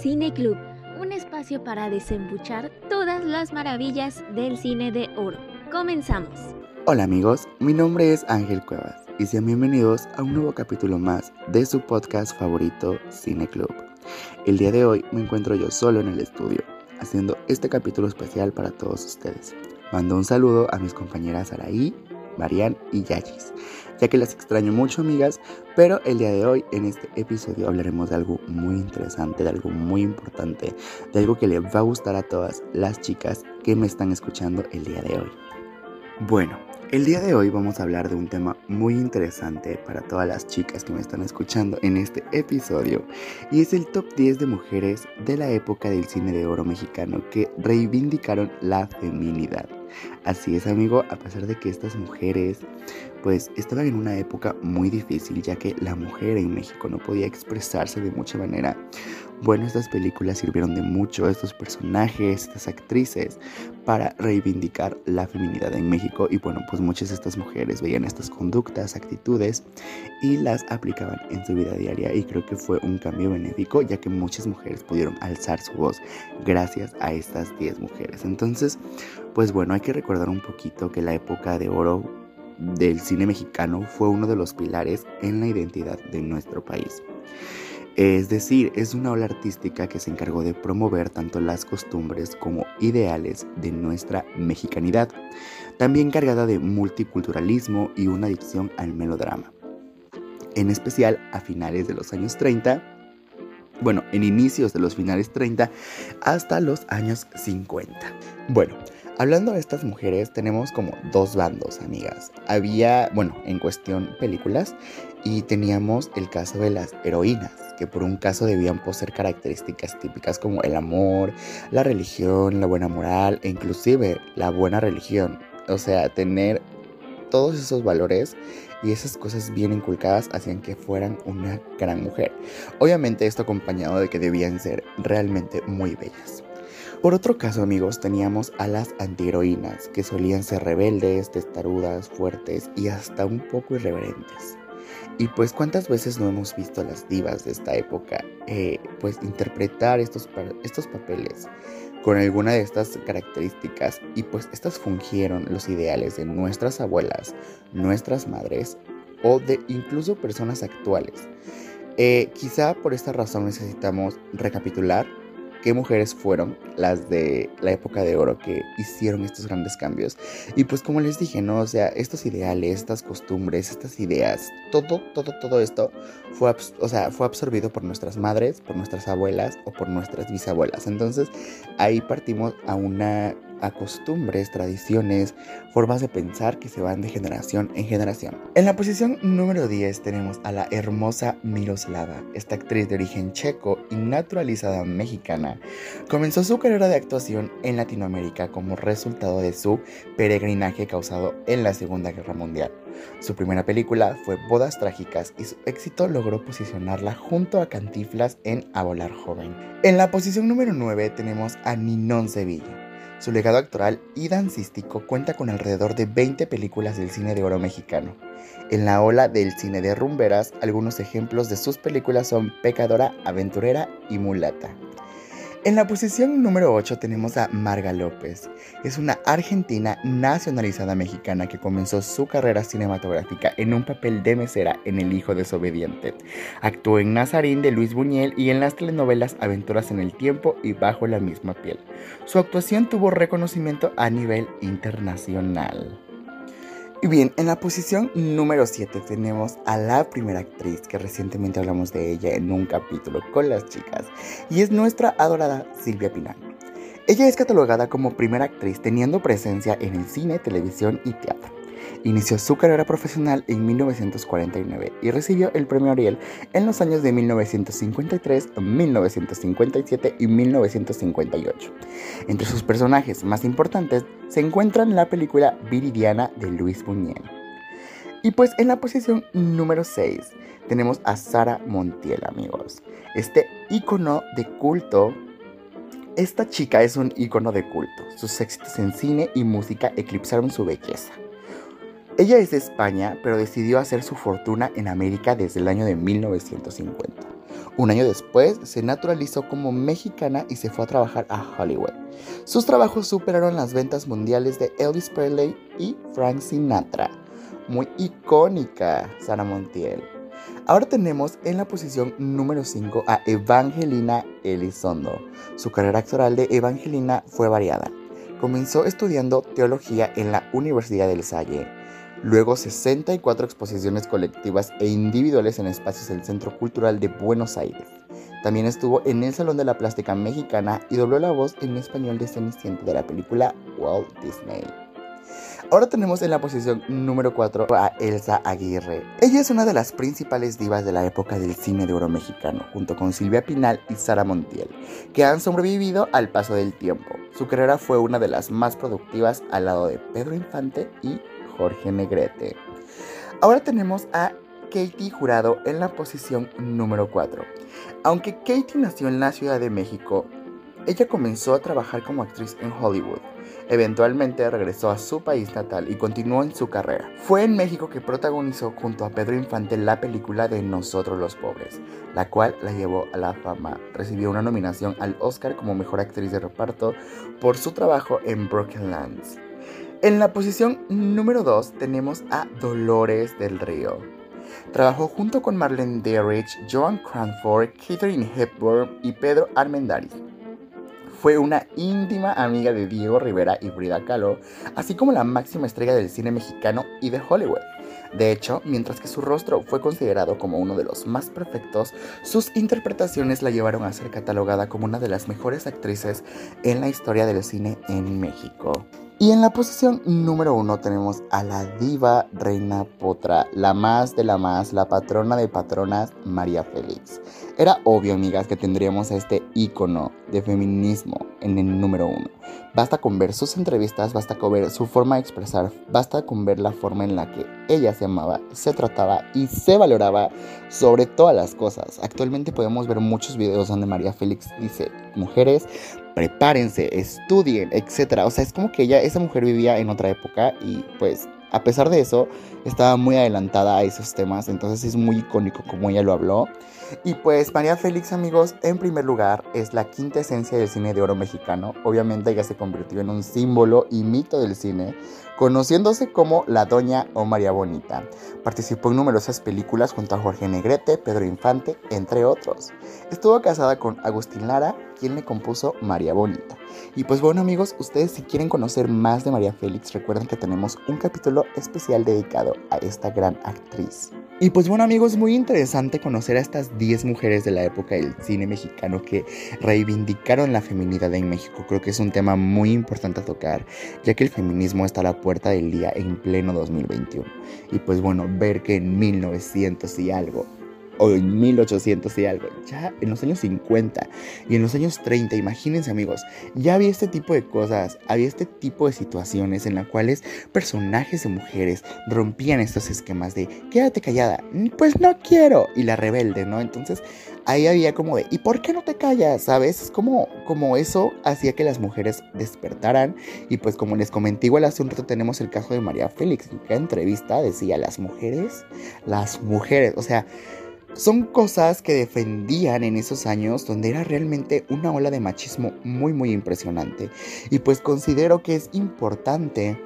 Cine Club, un espacio para desembuchar todas las maravillas del cine de oro. Comenzamos. Hola amigos, mi nombre es Ángel Cuevas y sean bienvenidos a un nuevo capítulo más de su podcast favorito Cine Club. El día de hoy me encuentro yo solo en el estudio, haciendo este capítulo especial para todos ustedes. Mando un saludo a mis compañeras Araí, Marian y Yachis, ya que las extraño mucho amigas, pero el día de hoy en este episodio hablaremos de algo muy interesante, de algo muy importante, de algo que le va a gustar a todas las chicas que me están escuchando el día de hoy. Bueno, el día de hoy vamos a hablar de un tema muy interesante para todas las chicas que me están escuchando en este episodio y es el top 10 de mujeres de la época del cine de oro mexicano que reivindicaron la feminidad. Así es amigo, a pesar de que estas mujeres pues estaban en una época muy difícil ya que la mujer en México no podía expresarse de mucha manera. Bueno, estas películas sirvieron de mucho, estos personajes, estas actrices, para reivindicar la feminidad en México y bueno, pues muchas de estas mujeres veían estas conductas, actitudes y las aplicaban en su vida diaria y creo que fue un cambio benéfico ya que muchas mujeres pudieron alzar su voz gracias a estas 10 mujeres. Entonces, pues bueno, hay que recordar un poquito que la época de oro del cine mexicano fue uno de los pilares en la identidad de nuestro país. Es decir, es una ola artística que se encargó de promover tanto las costumbres como ideales de nuestra mexicanidad, también cargada de multiculturalismo y una adicción al melodrama. En especial a finales de los años 30, bueno, en inicios de los finales 30 hasta los años 50. Bueno, Hablando de estas mujeres, tenemos como dos bandos, amigas. Había, bueno, en cuestión películas, y teníamos el caso de las heroínas, que por un caso debían poseer características típicas como el amor, la religión, la buena moral e inclusive la buena religión. O sea, tener todos esos valores y esas cosas bien inculcadas hacían que fueran una gran mujer. Obviamente esto acompañado de que debían ser realmente muy bellas. Por otro caso, amigos, teníamos a las antiheroínas, que solían ser rebeldes, testarudas, fuertes y hasta un poco irreverentes. Y pues cuántas veces no hemos visto las divas de esta época, eh, pues interpretar estos, estos papeles con alguna de estas características y pues estas fungieron los ideales de nuestras abuelas, nuestras madres o de incluso personas actuales. Eh, quizá por esta razón necesitamos recapitular qué mujeres fueron las de la época de oro que hicieron estos grandes cambios. Y pues como les dije, ¿no? O sea, estos ideales, estas costumbres, estas ideas, todo, todo, todo esto fue, o sea, fue absorbido por nuestras madres, por nuestras abuelas o por nuestras bisabuelas. Entonces ahí partimos a una a costumbres, tradiciones, formas de pensar que se van de generación en generación. En la posición número 10 tenemos a la hermosa Miroslava. Esta actriz de origen checo y naturalizada mexicana comenzó su carrera de actuación en Latinoamérica como resultado de su peregrinaje causado en la Segunda Guerra Mundial. Su primera película fue Bodas Trágicas y su éxito logró posicionarla junto a Cantiflas en A Volar Joven. En la posición número 9 tenemos a Ninón Sevilla. Su legado actoral y dancístico cuenta con alrededor de 20 películas del cine de oro mexicano. En la ola del cine de rumberas, algunos ejemplos de sus películas son Pecadora, Aventurera y Mulata. En la posición número 8 tenemos a Marga López. Es una argentina nacionalizada mexicana que comenzó su carrera cinematográfica en un papel de mesera en El Hijo Desobediente. Actuó en Nazarín de Luis Buñuel y en las telenovelas Aventuras en el Tiempo y Bajo la misma piel. Su actuación tuvo reconocimiento a nivel internacional. Y bien, en la posición número 7 tenemos a la primera actriz que recientemente hablamos de ella en un capítulo con las chicas y es nuestra adorada Silvia Pinal. Ella es catalogada como primera actriz teniendo presencia en el cine, televisión y teatro. Inició su carrera profesional en 1949 y recibió el premio Ariel en los años de 1953, 1957 y 1958. Entre sus personajes más importantes se encuentran la película Viridiana de Luis Buñuel. Y pues en la posición número 6 tenemos a Sara Montiel, amigos. Este ícono de culto esta chica es un ícono de culto. Sus éxitos en cine y música eclipsaron su belleza. Ella es de España, pero decidió hacer su fortuna en América desde el año de 1950. Un año después se naturalizó como mexicana y se fue a trabajar a Hollywood. Sus trabajos superaron las ventas mundiales de Elvis Presley y Frank Sinatra. Muy icónica, Sara Montiel. Ahora tenemos en la posición número 5 a Evangelina Elizondo. Su carrera actoral de Evangelina fue variada. Comenzó estudiando teología en la Universidad del Salle luego 64 exposiciones colectivas e individuales en espacios del Centro Cultural de Buenos Aires. También estuvo en el Salón de la Plástica Mexicana y dobló la voz en español de Cenicienta de la película Walt Disney. Ahora tenemos en la posición número 4 a Elsa Aguirre. Ella es una de las principales divas de la época del cine de oro mexicano, junto con Silvia Pinal y Sara Montiel, que han sobrevivido al paso del tiempo. Su carrera fue una de las más productivas al lado de Pedro Infante y Jorge Negrete. Ahora tenemos a Katie Jurado en la posición número 4. Aunque Katie nació en la Ciudad de México, ella comenzó a trabajar como actriz en Hollywood. Eventualmente regresó a su país natal y continuó en su carrera. Fue en México que protagonizó junto a Pedro Infante la película de Nosotros los Pobres, la cual la llevó a la fama. Recibió una nominación al Oscar como mejor actriz de reparto por su trabajo en Broken Lands. En la posición número 2 tenemos a Dolores del Río. Trabajó junto con Marlene Dietrich, Joan Cranford, Catherine Hepburn y Pedro Armendáriz. Fue una íntima amiga de Diego Rivera y Frida Kahlo, así como la máxima estrella del cine mexicano y de Hollywood. De hecho, mientras que su rostro fue considerado como uno de los más perfectos, sus interpretaciones la llevaron a ser catalogada como una de las mejores actrices en la historia del cine en México. Y en la posición número uno tenemos a la diva reina potra, la más de la más, la patrona de patronas, María Félix. Era obvio, amigas, que tendríamos a este ícono de feminismo en el número uno. Basta con ver sus entrevistas, basta con ver su forma de expresar, basta con ver la forma en la que ella se amaba, se trataba y se valoraba sobre todas las cosas. Actualmente podemos ver muchos videos donde María Félix dice, mujeres, prepárense, estudien, etc. O sea, es como que ella, esa mujer vivía en otra época y pues a pesar de eso, estaba muy adelantada a esos temas, entonces es muy icónico como ella lo habló. Y pues María Félix, amigos, en primer lugar, es la quinta esencia del cine de oro mexicano. Obviamente ella se convirtió en un símbolo y mito del cine, conociéndose como la Doña o María Bonita. Participó en numerosas películas junto a Jorge Negrete, Pedro Infante, entre otros. Estuvo casada con Agustín Lara, quien le compuso María Bonita. Y pues bueno amigos, ustedes si quieren conocer más de María Félix, recuerden que tenemos un capítulo especial dedicado a esta gran actriz. Y pues bueno amigos, muy interesante conocer a estas 10 mujeres de la época del cine mexicano que reivindicaron la feminidad en México. Creo que es un tema muy importante a tocar, ya que el feminismo está a la puerta del día en pleno 2021. Y pues bueno, ver que en 1900 y algo o en 1800 y algo, ya en los años 50 y en los años 30, imagínense amigos, ya había este tipo de cosas, había este tipo de situaciones en las cuales personajes de mujeres rompían estos esquemas de quédate callada, pues no quiero, y la rebelde, ¿no? Entonces ahí había como de, ¿y por qué no te callas? ¿Sabes? Es como, como eso hacía que las mujeres despertaran y pues como les comenté igual hace un rato tenemos el caso de María Félix, en cada entrevista decía, las mujeres, las mujeres, o sea, son cosas que defendían en esos años donde era realmente una ola de machismo muy muy impresionante. Y pues considero que es importante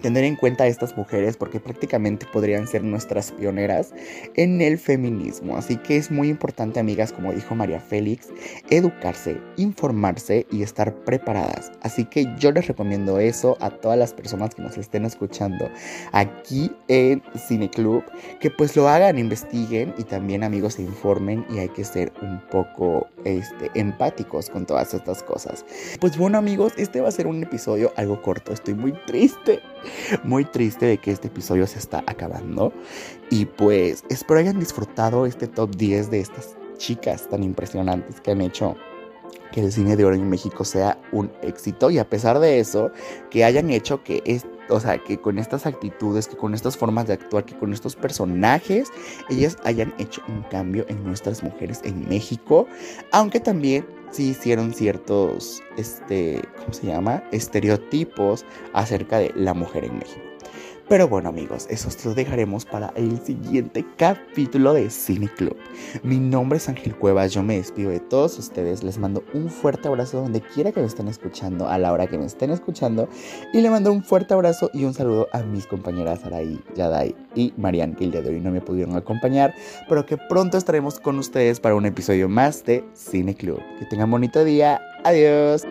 tener en cuenta a estas mujeres porque prácticamente podrían ser nuestras pioneras en el feminismo. Así que es muy importante, amigas, como dijo María Félix, educarse, informarse y estar preparadas. Así que yo les recomiendo eso a todas las personas que nos estén escuchando aquí en Cine Club, que pues lo hagan, investiguen y también amigos se informen y hay que ser un poco este, empáticos con todas estas cosas. Pues bueno amigos, este va a ser un episodio algo corto, estoy muy triste muy triste de que este episodio se está acabando. Y pues espero hayan disfrutado este top 10 de estas chicas tan impresionantes que han hecho que el cine de oro en México sea un éxito y a pesar de eso que hayan hecho que es o sea, que con estas actitudes, que con estas formas de actuar, que con estos personajes, ellas hayan hecho un cambio en nuestras mujeres en México, aunque también sí hicieron ciertos, este, ¿cómo se llama? Estereotipos acerca de la mujer en México. Pero bueno amigos, eso lo dejaremos para el siguiente capítulo de Cine Club. Mi nombre es Ángel Cuevas, yo me despido de todos ustedes, les mando un fuerte abrazo donde quiera que me estén escuchando, a la hora que me estén escuchando, y le mando un fuerte abrazo y un saludo a mis compañeras Araí, Yadai y Marian, que el día de hoy no me pudieron acompañar, pero que pronto estaremos con ustedes para un episodio más de Cine Club. Que tengan bonito día, adiós.